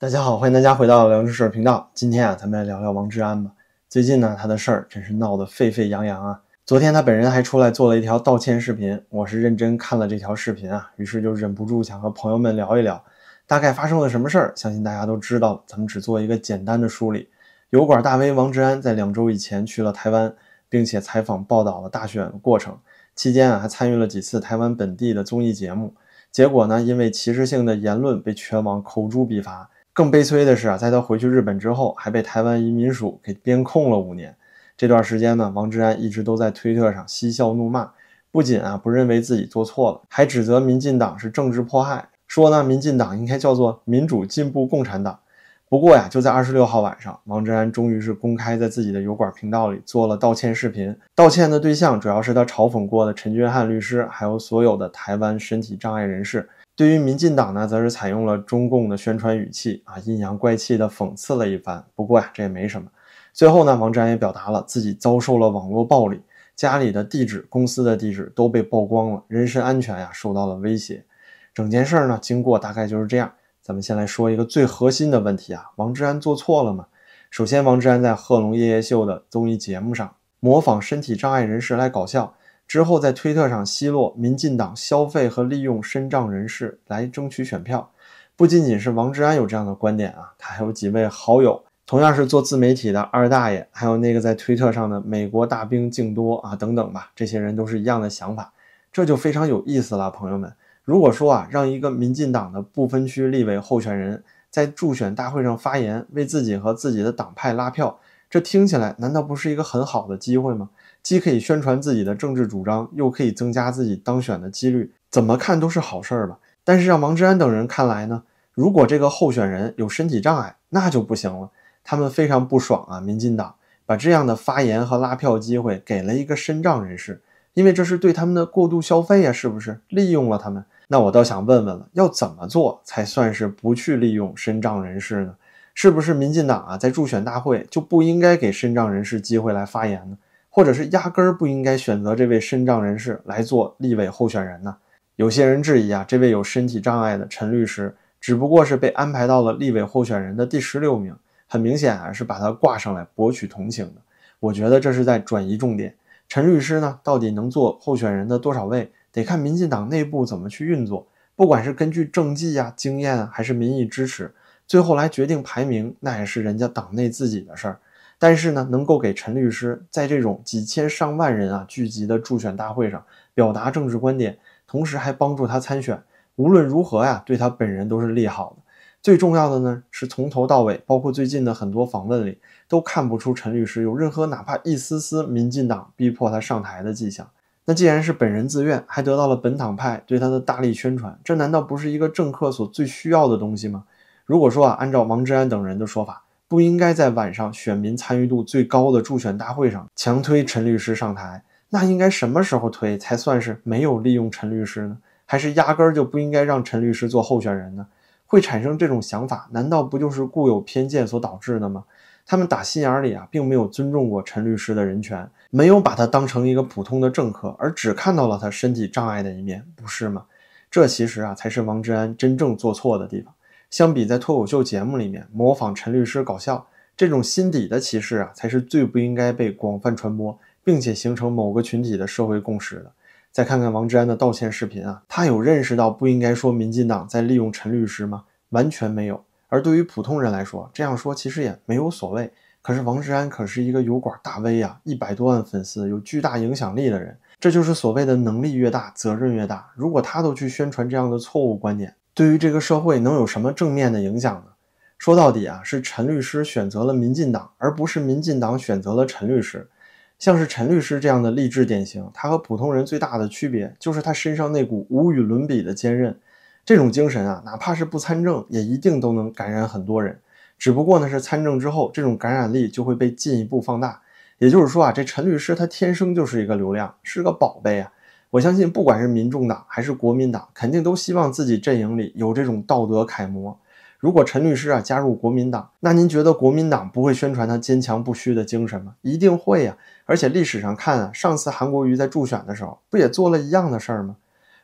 大家好，欢迎大家回到聊知识频道。今天啊，咱们来聊聊王志安吧。最近呢，他的事儿真是闹得沸沸扬扬啊。昨天他本人还出来做了一条道歉视频，我是认真看了这条视频啊，于是就忍不住想和朋友们聊一聊，大概发生了什么事儿。相信大家都知道，咱们只做一个简单的梳理。油管大 V 王志安在两周以前去了台湾，并且采访报道了大选的过程，期间啊还参与了几次台湾本地的综艺节目。结果呢，因为歧视性的言论被全网口诛笔伐。更悲催的是啊，在他回去日本之后，还被台湾移民署给编控了五年。这段时间呢，王志安一直都在推特上嬉笑怒骂，不仅啊不认为自己做错了，还指责民进党是政治迫害，说呢民进党应该叫做民主进步共产党。不过呀，就在二十六号晚上，王志安终于是公开在自己的油管频道里做了道歉视频，道歉的对象主要是他嘲讽过的陈君汉律师，还有所有的台湾身体障碍人士。对于民进党呢，则是采用了中共的宣传语气啊，阴阳怪气的讽刺了一番。不过呀，这也没什么。最后呢，王志安也表达了自己遭受了网络暴力，家里的地址、公司的地址都被曝光了，人身安全呀受到了威胁。整件事呢，经过大概就是这样。咱们先来说一个最核心的问题啊，王志安做错了吗？首先，王志安在《贺龙夜夜秀》的综艺节目上模仿身体障碍人士来搞笑。之后，在推特上奚落民进党消费和利用身障人士来争取选票，不仅仅是王志安有这样的观点啊，他还有几位好友，同样是做自媒体的二大爷，还有那个在推特上的美国大兵敬多啊等等吧，这些人都是一样的想法，这就非常有意思了，朋友们。如果说啊，让一个民进党的不分区立委候选人在助选大会上发言，为自己和自己的党派拉票，这听起来难道不是一个很好的机会吗？既可以宣传自己的政治主张，又可以增加自己当选的几率，怎么看都是好事儿吧。但是让王志安等人看来呢，如果这个候选人有身体障碍，那就不行了。他们非常不爽啊，民进党把这样的发言和拉票机会给了一个身障人士，因为这是对他们的过度消费呀，是不是利用了他们？那我倒想问问了，要怎么做才算是不去利用身障人士呢？是不是民进党啊，在助选大会就不应该给身障人士机会来发言呢？或者是压根儿不应该选择这位身障人士来做立委候选人呢？有些人质疑啊，这位有身体障碍的陈律师只不过是被安排到了立委候选人的第十六名，很明显啊是把他挂上来博取同情的。我觉得这是在转移重点。陈律师呢，到底能做候选人的多少位，得看民进党内部怎么去运作。不管是根据政绩呀、经验，还是民意支持，最后来决定排名，那也是人家党内自己的事儿。但是呢，能够给陈律师在这种几千上万人啊聚集的助选大会上表达政治观点，同时还帮助他参选，无论如何呀，对他本人都是利好的。最重要的呢，是从头到尾，包括最近的很多访问里，都看不出陈律师有任何哪怕一丝丝民进党逼迫他上台的迹象。那既然是本人自愿，还得到了本党派对他的大力宣传，这难道不是一个政客所最需要的东西吗？如果说啊，按照王志安等人的说法，不应该在晚上选民参与度最高的助选大会上强推陈律师上台，那应该什么时候推才算是没有利用陈律师呢？还是压根儿就不应该让陈律师做候选人呢？会产生这种想法，难道不就是固有偏见所导致的吗？他们打心眼里啊，并没有尊重过陈律师的人权，没有把他当成一个普通的政客，而只看到了他身体障碍的一面，不是吗？这其实啊，才是王志安真正做错的地方。相比在脱口秀节目里面模仿陈律师搞笑，这种心底的歧视啊，才是最不应该被广泛传播，并且形成某个群体的社会共识的。再看看王志安的道歉视频啊，他有认识到不应该说民进党在利用陈律师吗？完全没有。而对于普通人来说，这样说其实也没有所谓。可是王志安可是一个油管大 V 啊，一百多万粉丝，有巨大影响力的人，这就是所谓的能力越大，责任越大。如果他都去宣传这样的错误观点，对于这个社会能有什么正面的影响呢？说到底啊，是陈律师选择了民进党，而不是民进党选择了陈律师。像是陈律师这样的励志典型，他和普通人最大的区别就是他身上那股无与伦比的坚韧。这种精神啊，哪怕是不参政，也一定都能感染很多人。只不过呢，是参政之后，这种感染力就会被进一步放大。也就是说啊，这陈律师他天生就是一个流量，是个宝贝啊。我相信，不管是民众党还是国民党，肯定都希望自己阵营里有这种道德楷模。如果陈律师啊加入国民党，那您觉得国民党不会宣传他坚强不屈的精神吗？一定会呀！而且历史上看啊，上次韩国瑜在助选的时候，不也做了一样的事儿吗？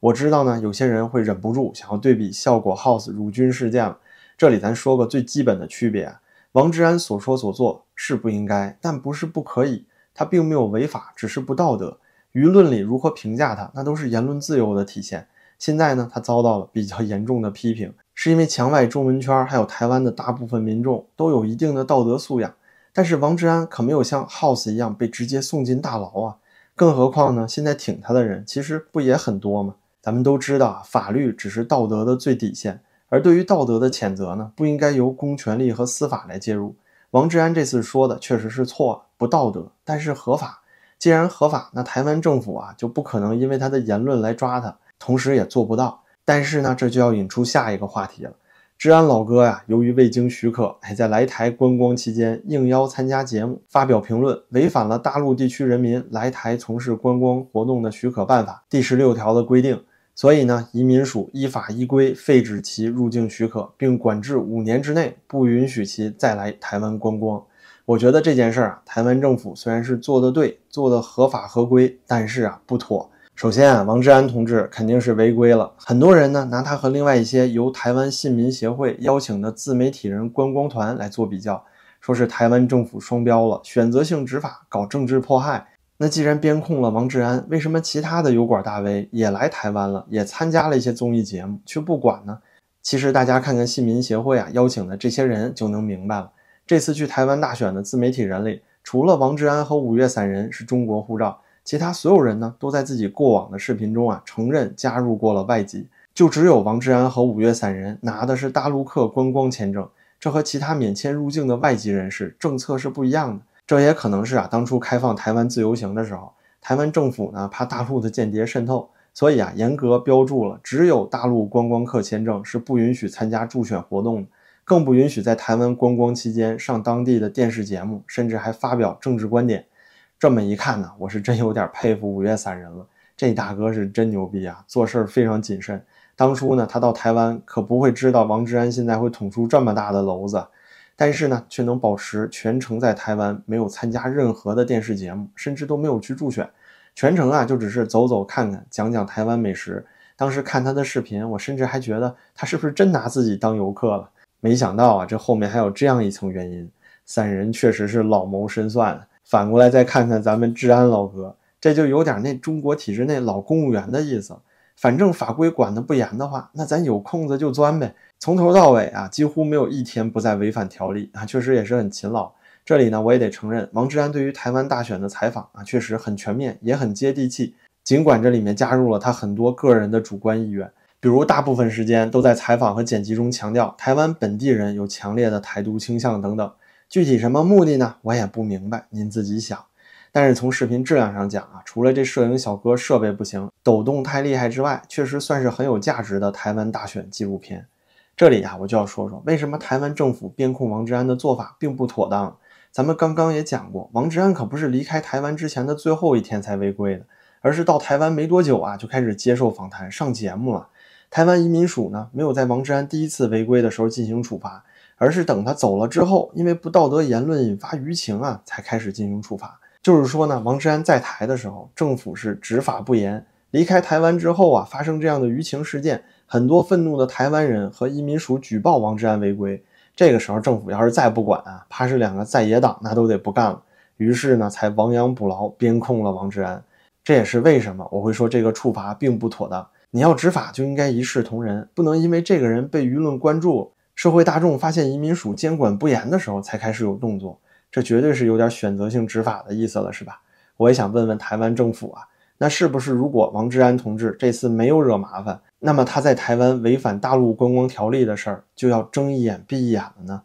我知道呢，有些人会忍不住想要对比效果 House 辱军事件了。这里咱说个最基本的区别，王志安所说所做是不应该，但不是不可以，他并没有违法，只是不道德。舆论里如何评价他，那都是言论自由的体现。现在呢，他遭到了比较严重的批评，是因为墙外中文圈还有台湾的大部分民众都有一定的道德素养，但是王志安可没有像 House 一样被直接送进大牢啊。更何况呢，现在挺他的人其实不也很多吗？咱们都知道，法律只是道德的最底线，而对于道德的谴责呢，不应该由公权力和司法来介入。王志安这次说的确实是错，不道德，但是合法。既然合法，那台湾政府啊就不可能因为他的言论来抓他。同时也做不到，但是呢，这就要引出下一个话题了。治安老哥呀，由于未经许可，还在来台观光期间应邀参加节目，发表评论，违反了大陆地区人民来台从事观光活动的许可办法第十六条的规定。所以呢，移民署依法依规废止其入境许可，并管制五年之内不允许其再来台湾观光。我觉得这件事儿啊，台湾政府虽然是做的对，做的合法合规，但是啊，不妥。首先啊，王志安同志肯定是违规了。很多人呢拿他和另外一些由台湾信民协会邀请的自媒体人观光团来做比较，说是台湾政府双标了，选择性执法，搞政治迫害。那既然编控了王志安，为什么其他的油管大 V 也来台湾了，也参加了一些综艺节目，却不管呢？其实大家看看信民协会啊邀请的这些人就能明白了。这次去台湾大选的自媒体人里，除了王志安和五月散人是中国护照。其他所有人呢，都在自己过往的视频中啊承认加入过了外籍，就只有王志安和五月散人拿的是大陆客观光签证，这和其他免签入境的外籍人士政策是不一样的。这也可能是啊，当初开放台湾自由行的时候，台湾政府呢怕大陆的间谍渗透，所以啊严格标注了，只有大陆观光客签证是不允许参加助选活动的，更不允许在台湾观光期间上当地的电视节目，甚至还发表政治观点。这么一看呢，我是真有点佩服五月散人了。这大哥是真牛逼啊，做事非常谨慎。当初呢，他到台湾可不会知道王志安现在会捅出这么大的篓子，但是呢，却能保持全程在台湾没有参加任何的电视节目，甚至都没有去助选，全程啊就只是走走看看，讲讲台湾美食。当时看他的视频，我甚至还觉得他是不是真拿自己当游客了？没想到啊，这后面还有这样一层原因。散人确实是老谋深算。反过来再看看咱们治安老哥，这就有点那中国体制内老公务员的意思。反正法规管得不严的话，那咱有空子就钻呗。从头到尾啊，几乎没有一天不在违反条例啊，确实也是很勤劳。这里呢，我也得承认，王志安对于台湾大选的采访啊，确实很全面，也很接地气。尽管这里面加入了他很多个人的主观意愿，比如大部分时间都在采访和剪辑中强调台湾本地人有强烈的台独倾向等等。具体什么目的呢？我也不明白，您自己想。但是从视频质量上讲啊，除了这摄影小哥设备不行、抖动太厉害之外，确实算是很有价值的台湾大选纪录片。这里啊，我就要说说为什么台湾政府边控王志安的做法并不妥当。咱们刚刚也讲过，王志安可不是离开台湾之前的最后一天才违规的，而是到台湾没多久啊，就开始接受访谈、上节目了。台湾移民署呢，没有在王志安第一次违规的时候进行处罚。而是等他走了之后，因为不道德言论引发舆情啊，才开始进行处罚。就是说呢，王志安在台的时候，政府是执法不严；离开台湾之后啊，发生这样的舆情事件，很多愤怒的台湾人和移民署举报王志安违规。这个时候，政府要是再不管啊，怕是两个在野党那都得不干了。于是呢，才亡羊补牢，边控了王志安。这也是为什么我会说这个处罚并不妥当。你要执法就应该一视同仁，不能因为这个人被舆论关注。社会大众发现移民署监管不严的时候，才开始有动作，这绝对是有点选择性执法的意思了，是吧？我也想问问台湾政府啊，那是不是如果王志安同志这次没有惹麻烦，那么他在台湾违反大陆观光条例的事儿就要睁一眼闭一眼了呢？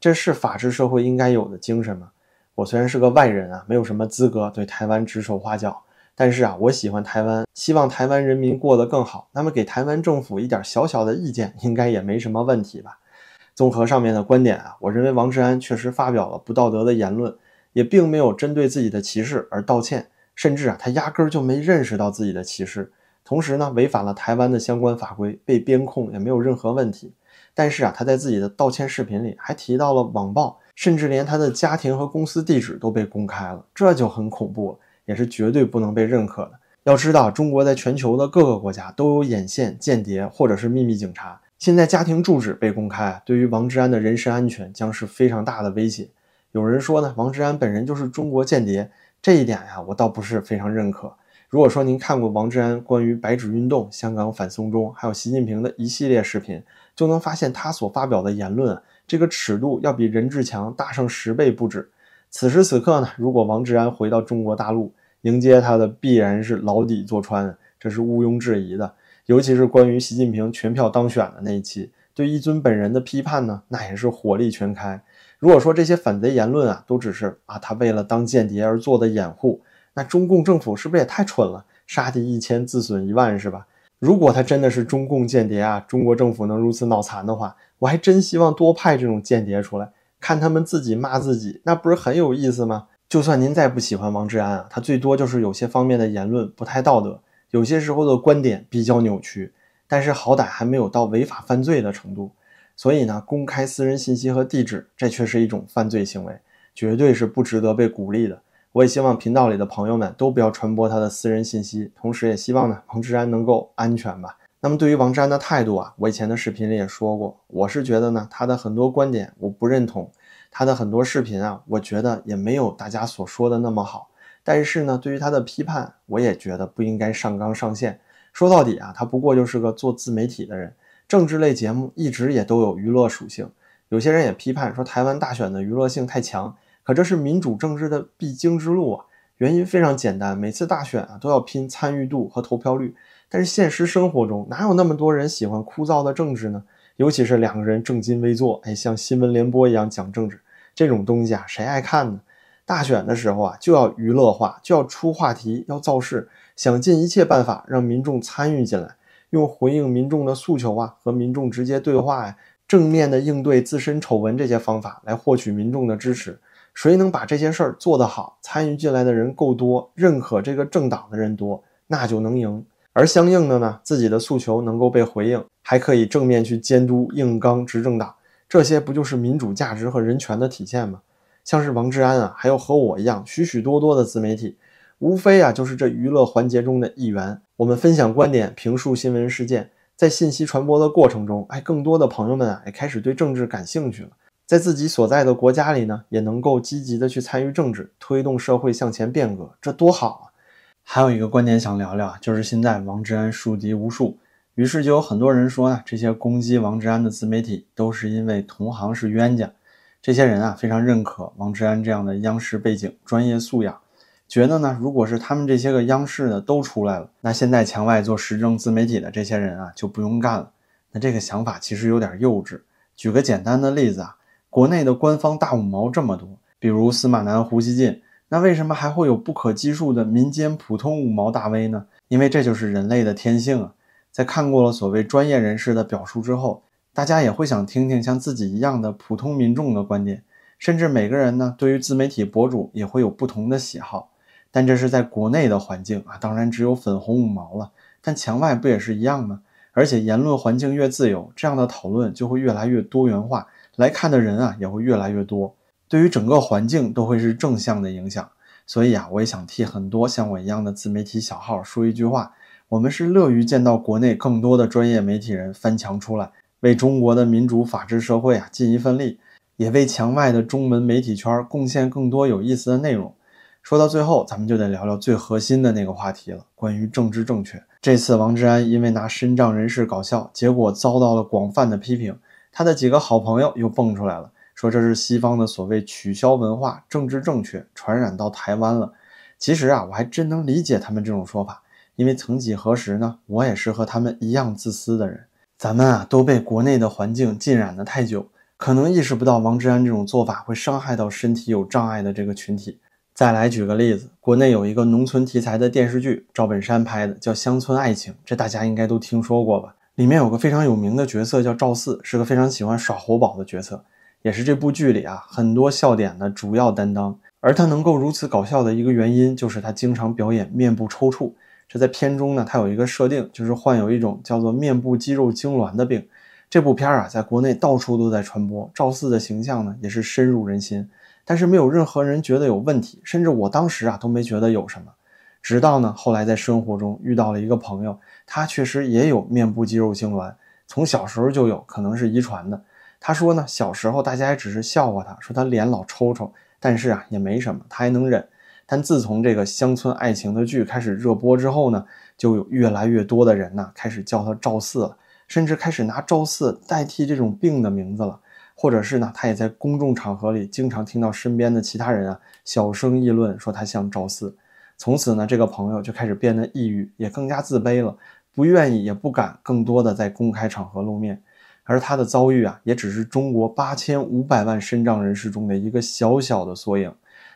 这是法治社会应该有的精神吗？我虽然是个外人啊，没有什么资格对台湾指手画脚，但是啊，我喜欢台湾，希望台湾人民过得更好，那么给台湾政府一点小小的意见，应该也没什么问题吧？综合上面的观点啊，我认为王志安确实发表了不道德的言论，也并没有针对自己的歧视而道歉，甚至啊，他压根儿就没认识到自己的歧视。同时呢，违反了台湾的相关法规，被边控也没有任何问题。但是啊，他在自己的道歉视频里还提到了网暴，甚至连他的家庭和公司地址都被公开了，这就很恐怖了，也是绝对不能被认可的。要知道，中国在全球的各个国家都有眼线、间谍或者是秘密警察。现在家庭住址被公开，对于王志安的人身安全将是非常大的威胁。有人说呢，王志安本人就是中国间谍，这一点呀，我倒不是非常认可。如果说您看过王志安关于白纸运动、香港反送中，还有习近平的一系列视频，就能发现他所发表的言论，这个尺度要比任志强大上十倍不止。此时此刻呢，如果王志安回到中国大陆，迎接他的必然是牢底坐穿，这是毋庸置疑的。尤其是关于习近平全票当选的那一期，对一尊本人的批判呢，那也是火力全开。如果说这些反贼言论啊，都只是啊他为了当间谍而做的掩护。那中共政府是不是也太蠢了？杀敌一千，自损一万，是吧？如果他真的是中共间谍啊，中国政府能如此脑残的话，我还真希望多派这种间谍出来，看他们自己骂自己，那不是很有意思吗？就算您再不喜欢王志安啊，他最多就是有些方面的言论不太道德，有些时候的观点比较扭曲，但是好歹还没有到违法犯罪的程度。所以呢，公开私人信息和地址，这却是一种犯罪行为，绝对是不值得被鼓励的。我也希望频道里的朋友们都不要传播他的私人信息，同时也希望呢王志安能够安全吧。那么对于王志安的态度啊，我以前的视频里也说过，我是觉得呢他的很多观点我不认同，他的很多视频啊，我觉得也没有大家所说的那么好。但是呢，对于他的批判，我也觉得不应该上纲上线。说到底啊，他不过就是个做自媒体的人，政治类节目一直也都有娱乐属性。有些人也批判说台湾大选的娱乐性太强。可这是民主政治的必经之路啊！原因非常简单，每次大选啊都要拼参与度和投票率，但是现实生活中哪有那么多人喜欢枯燥的政治呢？尤其是两个人正襟危坐，哎，像新闻联播一样讲政治这种东西啊，谁爱看呢？大选的时候啊就要娱乐化，就要出话题，要造势，想尽一切办法让民众参与进来，用回应民众的诉求啊，和民众直接对话呀，正面的应对自身丑闻这些方法来获取民众的支持。谁能把这些事儿做得好，参与进来的人够多，认可这个政党的人多，那就能赢。而相应的呢，自己的诉求能够被回应，还可以正面去监督硬刚执政党，这些不就是民主价值和人权的体现吗？像是王志安啊，还有和我一样许许多多的自媒体，无非啊就是这娱乐环节中的一员。我们分享观点，评述新闻事件，在信息传播的过程中，哎，更多的朋友们啊也开始对政治感兴趣了。在自己所在的国家里呢，也能够积极的去参与政治，推动社会向前变革，这多好啊！还有一个观点想聊聊，就是现在王志安树敌无数，于是就有很多人说呢，这些攻击王志安的自媒体都是因为同行是冤家。这些人啊，非常认可王志安这样的央视背景、专业素养，觉得呢，如果是他们这些个央视的都出来了，那现在墙外做时政自媒体的这些人啊，就不用干了。那这个想法其实有点幼稚。举个简单的例子啊。国内的官方大五毛这么多，比如司马南、胡锡进，那为什么还会有不可计数的民间普通五毛大 V 呢？因为这就是人类的天性啊！在看过了所谓专业人士的表述之后，大家也会想听听像自己一样的普通民众的观点，甚至每个人呢，对于自媒体博主也会有不同的喜好。但这是在国内的环境啊，当然只有粉红五毛了。但墙外不也是一样吗？而且言论环境越自由，这样的讨论就会越来越多元化。来看的人啊也会越来越多，对于整个环境都会是正向的影响。所以啊，我也想替很多像我一样的自媒体小号说一句话：我们是乐于见到国内更多的专业媒体人翻墙出来，为中国的民主法治社会啊尽一份力，也为墙外的中文媒体圈贡献更多有意思的内容。说到最后，咱们就得聊聊最核心的那个话题了，关于政治正确。这次王志安因为拿身障人士搞笑，结果遭到了广泛的批评。他的几个好朋友又蹦出来了，说这是西方的所谓取消文化、政治正确传染到台湾了。其实啊，我还真能理解他们这种说法，因为曾几何时呢，我也是和他们一样自私的人。咱们啊都被国内的环境浸染的太久，可能意识不到王志安这种做法会伤害到身体有障碍的这个群体。再来举个例子，国内有一个农村题材的电视剧，赵本山拍的，叫《乡村爱情》，这大家应该都听说过吧？里面有个非常有名的角色叫赵四，是个非常喜欢耍猴宝的角色，也是这部剧里啊很多笑点的主要担当。而他能够如此搞笑的一个原因，就是他经常表演面部抽搐。这在片中呢，他有一个设定，就是患有一种叫做面部肌肉痉挛的病。这部片啊，在国内到处都在传播，赵四的形象呢也是深入人心，但是没有任何人觉得有问题，甚至我当时啊都没觉得有什么。直到呢，后来在生活中遇到了一个朋友，他确实也有面部肌肉痉挛，从小时候就有，可能是遗传的。他说呢，小时候大家也只是笑话他，说他脸老抽抽，但是啊也没什么，他还能忍。但自从这个乡村爱情的剧开始热播之后呢，就有越来越多的人呢开始叫他赵四了，甚至开始拿赵四代替这种病的名字了。或者是呢，他也在公众场合里经常听到身边的其他人啊小声议论，说他像赵四。从此呢，这个朋友就开始变得抑郁，也更加自卑了，不愿意也不敢更多的在公开场合露面。而他的遭遇啊，也只是中国八千五百万身障人士中的一个小小的缩影。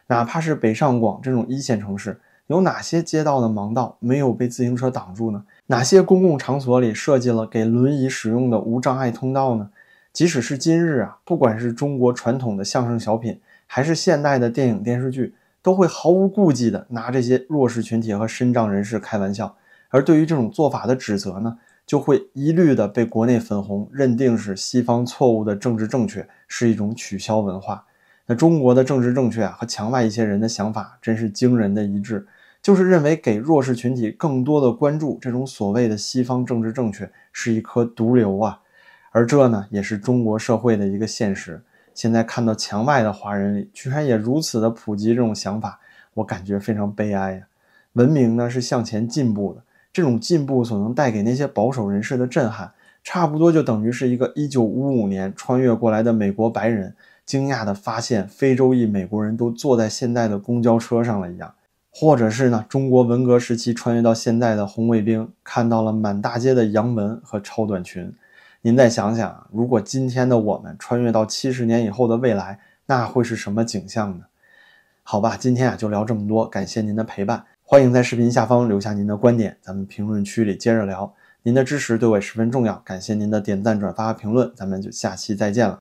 哪怕是北上广这种一线城市，有哪些街道的盲道没有被自行车挡住呢？哪些公共场所里设计了给轮椅使用的无障碍通道呢？即使是今日啊，不管是中国传统的相声小品，还是现代的电影电视剧，都会毫无顾忌地拿这些弱势群体和身障人士开玩笑。而对于这种做法的指责呢，就会一律的被国内粉红认定是西方错误的政治正确，是一种取消文化。那中国的政治正确啊，和墙外一些人的想法真是惊人的一致，就是认为给弱势群体更多的关注，这种所谓的西方政治正确是一颗毒瘤啊。而这呢，也是中国社会的一个现实。现在看到墙外的华人里，居然也如此的普及这种想法，我感觉非常悲哀呀。文明呢是向前进步的，这种进步所能带给那些保守人士的震撼，差不多就等于是一个1955年穿越过来的美国白人，惊讶地发现非洲裔美国人都坐在现在的公交车上了一样，或者是呢，中国文革时期穿越到现在的红卫兵，看到了满大街的洋文和超短裙。您再想想，如果今天的我们穿越到七十年以后的未来，那会是什么景象呢？好吧，今天啊就聊这么多，感谢您的陪伴，欢迎在视频下方留下您的观点，咱们评论区里接着聊。您的支持对我十分重要，感谢您的点赞、转发、评论，咱们就下期再见了。